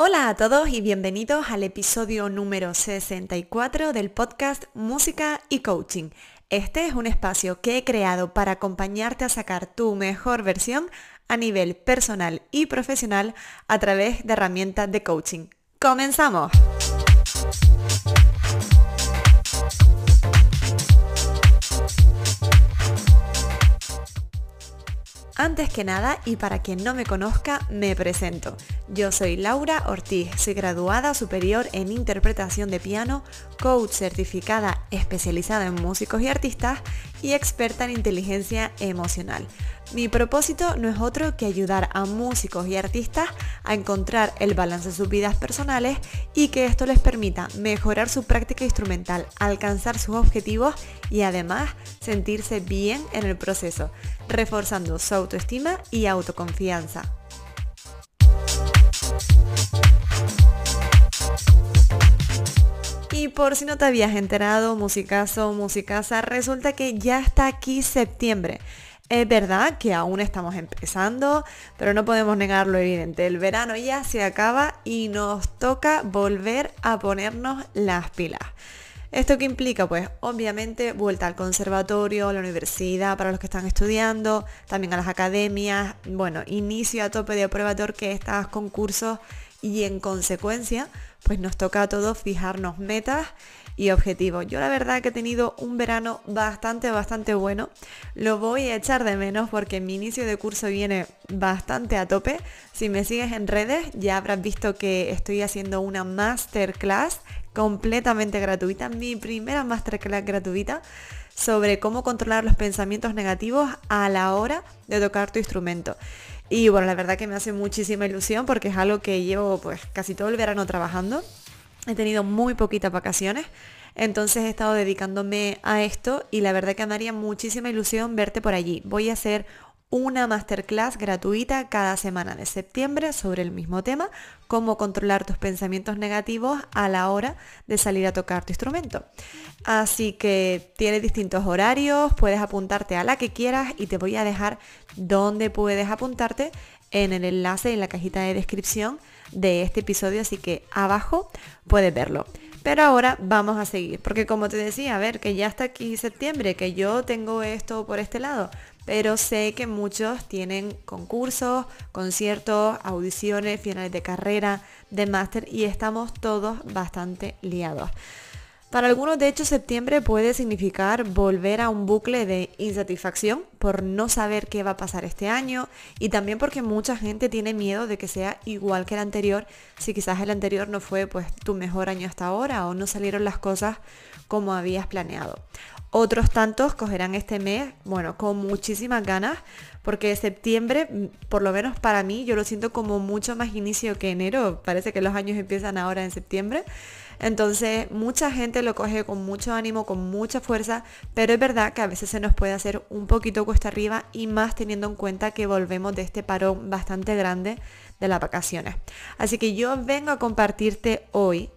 Hola a todos y bienvenidos al episodio número 64 del podcast Música y Coaching. Este es un espacio que he creado para acompañarte a sacar tu mejor versión a nivel personal y profesional a través de herramientas de coaching. ¡Comenzamos! Antes que nada, y para quien no me conozca, me presento. Yo soy Laura Ortiz, soy graduada superior en interpretación de piano, coach certificada especializada en músicos y artistas y experta en inteligencia emocional. Mi propósito no es otro que ayudar a músicos y artistas a encontrar el balance de sus vidas personales y que esto les permita mejorar su práctica instrumental, alcanzar sus objetivos y además sentirse bien en el proceso, reforzando su autoestima y autoconfianza. Y por si no te habías enterado, musicazo, musicasa, resulta que ya está aquí septiembre. Es verdad que aún estamos empezando, pero no podemos negar lo evidente. El verano ya se acaba y nos toca volver a ponernos las pilas. ¿Esto qué implica? Pues obviamente vuelta al conservatorio, a la universidad para los que están estudiando, también a las academias, bueno, inicio a tope de prueba de orquestas, concursos y en consecuencia pues nos toca a todos fijarnos metas y objetivos. Yo la verdad que he tenido un verano bastante, bastante bueno. Lo voy a echar de menos porque mi inicio de curso viene bastante a tope. Si me sigues en redes ya habrás visto que estoy haciendo una masterclass completamente gratuita, mi primera masterclass gratuita sobre cómo controlar los pensamientos negativos a la hora de tocar tu instrumento. Y bueno, la verdad que me hace muchísima ilusión porque es algo que llevo pues casi todo el verano trabajando He tenido muy poquitas vacaciones, entonces he estado dedicándome a esto y la verdad que me haría muchísima ilusión verte por allí. Voy a hacer una masterclass gratuita cada semana de septiembre sobre el mismo tema, cómo controlar tus pensamientos negativos a la hora de salir a tocar tu instrumento. Así que tiene distintos horarios, puedes apuntarte a la que quieras y te voy a dejar dónde puedes apuntarte en el enlace en la cajita de descripción de este episodio, así que abajo puedes verlo. Pero ahora vamos a seguir, porque como te decía, a ver, que ya está aquí septiembre, que yo tengo esto por este lado, pero sé que muchos tienen concursos, conciertos, audiciones, finales de carrera, de máster y estamos todos bastante liados. Para algunos, de hecho, septiembre puede significar volver a un bucle de insatisfacción por no saber qué va a pasar este año y también porque mucha gente tiene miedo de que sea igual que el anterior, si quizás el anterior no fue pues tu mejor año hasta ahora o no salieron las cosas como habías planeado. Otros tantos cogerán este mes, bueno, con muchísimas ganas, porque septiembre, por lo menos para mí, yo lo siento como mucho más inicio que enero. Parece que los años empiezan ahora en septiembre. Entonces, mucha gente lo coge con mucho ánimo, con mucha fuerza, pero es verdad que a veces se nos puede hacer un poquito cuesta arriba y más teniendo en cuenta que volvemos de este parón bastante grande de las vacaciones. Así que yo vengo a compartirte hoy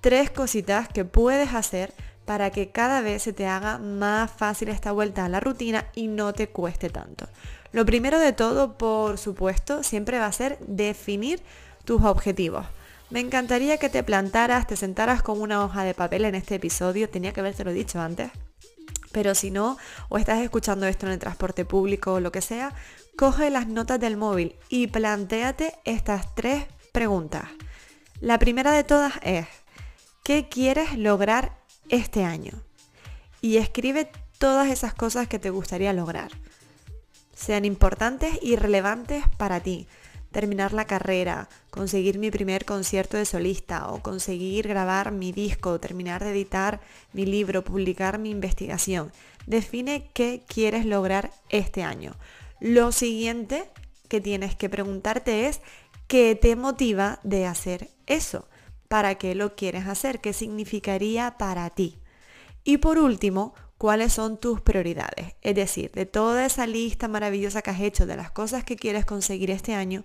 tres cositas que puedes hacer para que cada vez se te haga más fácil esta vuelta a la rutina y no te cueste tanto. Lo primero de todo, por supuesto, siempre va a ser definir tus objetivos. Me encantaría que te plantaras, te sentaras con una hoja de papel en este episodio, tenía que haberte lo dicho antes. Pero si no, o estás escuchando esto en el transporte público o lo que sea, coge las notas del móvil y planteate estas tres preguntas. La primera de todas es, ¿qué quieres lograr este año? Y escribe todas esas cosas que te gustaría lograr. Sean importantes y relevantes para ti terminar la carrera, conseguir mi primer concierto de solista o conseguir grabar mi disco, terminar de editar mi libro, publicar mi investigación. Define qué quieres lograr este año. Lo siguiente que tienes que preguntarte es qué te motiva de hacer eso. ¿Para qué lo quieres hacer? ¿Qué significaría para ti? Y por último, cuáles son tus prioridades. Es decir, de toda esa lista maravillosa que has hecho de las cosas que quieres conseguir este año,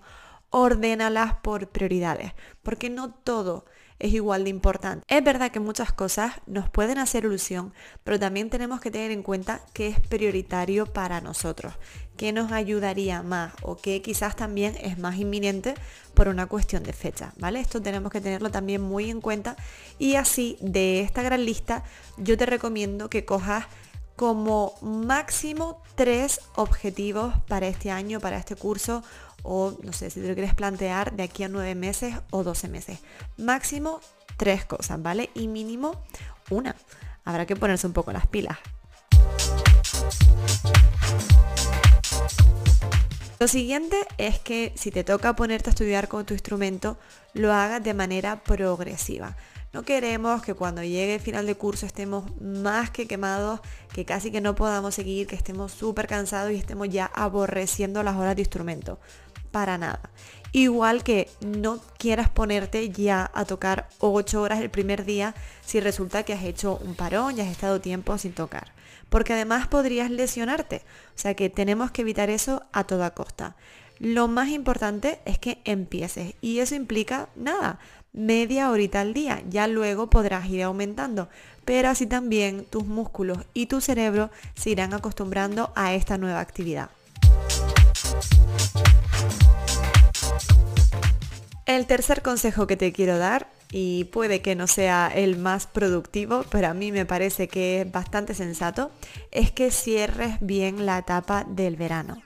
ordénalas por prioridades, porque no todo es igual de importante. Es verdad que muchas cosas nos pueden hacer ilusión, pero también tenemos que tener en cuenta que es prioritario para nosotros, que nos ayudaría más o que quizás también es más inminente por una cuestión de fecha, ¿vale? Esto tenemos que tenerlo también muy en cuenta y así de esta gran lista yo te recomiendo que cojas como máximo tres objetivos para este año, para este curso o no sé si te lo quieres plantear de aquí a nueve meses o 12 meses. Máximo tres cosas, ¿vale? Y mínimo una. Habrá que ponerse un poco las pilas. Lo siguiente es que si te toca ponerte a estudiar con tu instrumento, lo hagas de manera progresiva. No queremos que cuando llegue el final de curso estemos más que quemados, que casi que no podamos seguir, que estemos súper cansados y estemos ya aborreciendo las horas de instrumento. Para nada. Igual que no quieras ponerte ya a tocar 8 horas el primer día si resulta que has hecho un parón y has estado tiempo sin tocar. Porque además podrías lesionarte. O sea que tenemos que evitar eso a toda costa. Lo más importante es que empieces y eso implica nada, media horita al día. Ya luego podrás ir aumentando, pero así también tus músculos y tu cerebro se irán acostumbrando a esta nueva actividad. El tercer consejo que te quiero dar, y puede que no sea el más productivo, pero a mí me parece que es bastante sensato, es que cierres bien la etapa del verano.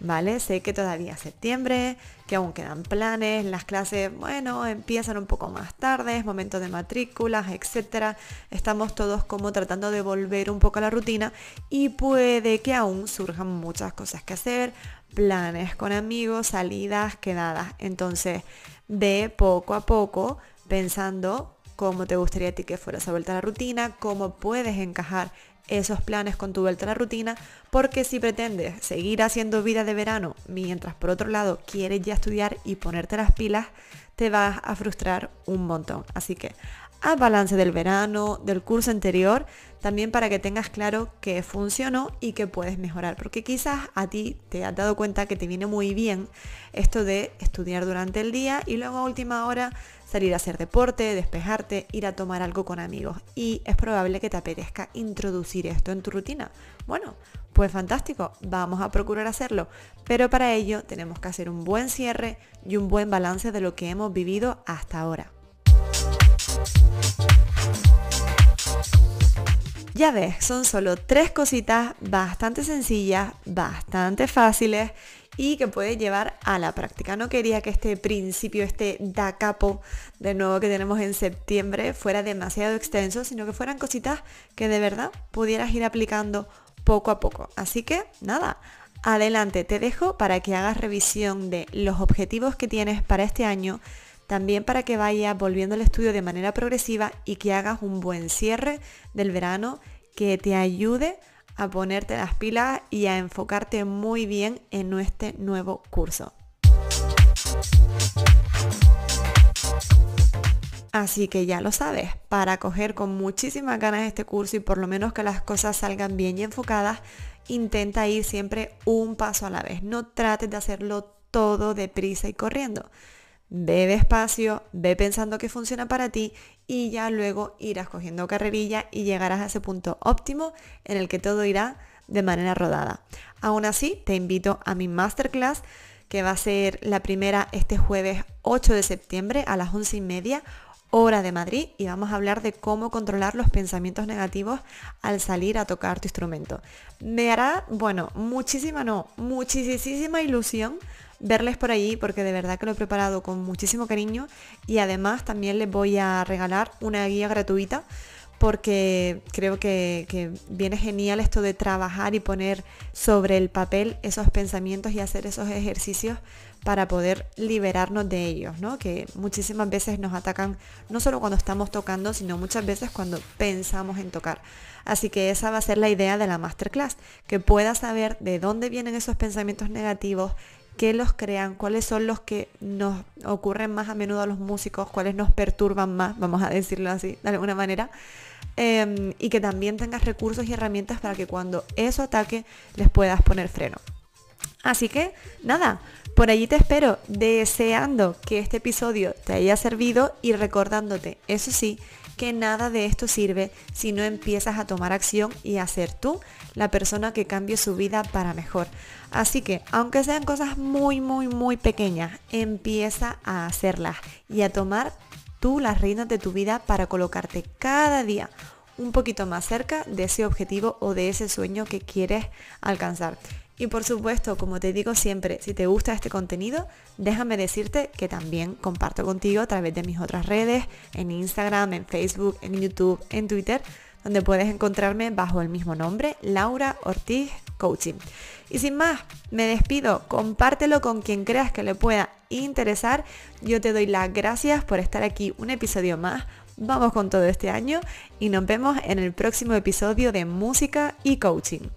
¿vale? Sé que todavía es septiembre, que aún quedan planes, las clases, bueno, empiezan un poco más tarde, es momento de matrículas, etcétera. Estamos todos como tratando de volver un poco a la rutina y puede que aún surjan muchas cosas que hacer, planes con amigos, salidas, quedadas. Entonces, ve poco a poco pensando cómo te gustaría a ti que fuera esa vuelta a la rutina, cómo puedes encajar esos planes con tu vuelta a la rutina, porque si pretendes seguir haciendo vida de verano mientras por otro lado quieres ya estudiar y ponerte las pilas, te vas a frustrar un montón. Así que haz balance del verano, del curso anterior, también para que tengas claro que funcionó y que puedes mejorar, porque quizás a ti te has dado cuenta que te viene muy bien esto de estudiar durante el día y luego a última hora salir a hacer deporte, despejarte, ir a tomar algo con amigos. Y es probable que te apetezca introducir esto en tu rutina. Bueno, pues fantástico, vamos a procurar hacerlo. Pero para ello tenemos que hacer un buen cierre y un buen balance de lo que hemos vivido hasta ahora. Ya ves, son solo tres cositas bastante sencillas, bastante fáciles y que puede llevar a la práctica. No quería que este principio, este da capo de nuevo que tenemos en septiembre fuera demasiado extenso, sino que fueran cositas que de verdad pudieras ir aplicando poco a poco. Así que nada, adelante, te dejo para que hagas revisión de los objetivos que tienes para este año, también para que vayas volviendo al estudio de manera progresiva y que hagas un buen cierre del verano que te ayude a ponerte las pilas y a enfocarte muy bien en este nuevo curso. Así que ya lo sabes, para coger con muchísimas ganas este curso y por lo menos que las cosas salgan bien y enfocadas, intenta ir siempre un paso a la vez. No trates de hacerlo todo deprisa y corriendo. Ve despacio, ve pensando que funciona para ti y ya luego irás cogiendo carrerilla y llegarás a ese punto óptimo en el que todo irá de manera rodada. Aún así, te invito a mi masterclass que va a ser la primera este jueves 8 de septiembre a las 11 y media hora de Madrid y vamos a hablar de cómo controlar los pensamientos negativos al salir a tocar tu instrumento. Me hará, bueno, muchísima, no, muchísima ilusión verles por allí porque de verdad que lo he preparado con muchísimo cariño y además también les voy a regalar una guía gratuita porque creo que, viene genial esto de trabajar y poner sobre el papel esos pensamientos y hacer esos ejercicios para poder liberarnos de ellos, ¿no? Que muchísimas veces nos atacan no solo cuando estamos tocando, sino muchas veces cuando pensamos en tocar. Así que esa va a ser la idea de la masterclass, que puedas saber de dónde vienen esos pensamientos negativos, qué los crean, cuáles son los que nos ocurren más a menudo a los músicos, cuáles nos perturban más, vamos a decirlo así, de alguna manera. Em, y que también tengas recursos y herramientas para que cuando eso ataque les puedas poner freno. Así que nada, por allí te espero deseando que este episodio te haya servido y recordándote, eso sí, que nada de esto sirve si no empiezas a tomar acción y a ser tú la persona que cambie su vida para mejor. Así que, aunque sean cosas muy, muy, muy pequeñas, empieza a hacerlas y a tomar tú las reinas de tu vida para colocarte cada día un poquito más cerca de ese objetivo o de ese sueño que quieres alcanzar. Y por supuesto, como te digo siempre, si te gusta este contenido, déjame decirte que también comparto contigo a través de mis otras redes, en Instagram, en Facebook, en YouTube, en Twitter, donde puedes encontrarme bajo el mismo nombre, Laura Ortiz Coaching. Y sin más, me despido, compártelo con quien creas que le pueda interesar. Yo te doy las gracias por estar aquí un episodio más. Vamos con todo este año y nos vemos en el próximo episodio de Música y Coaching.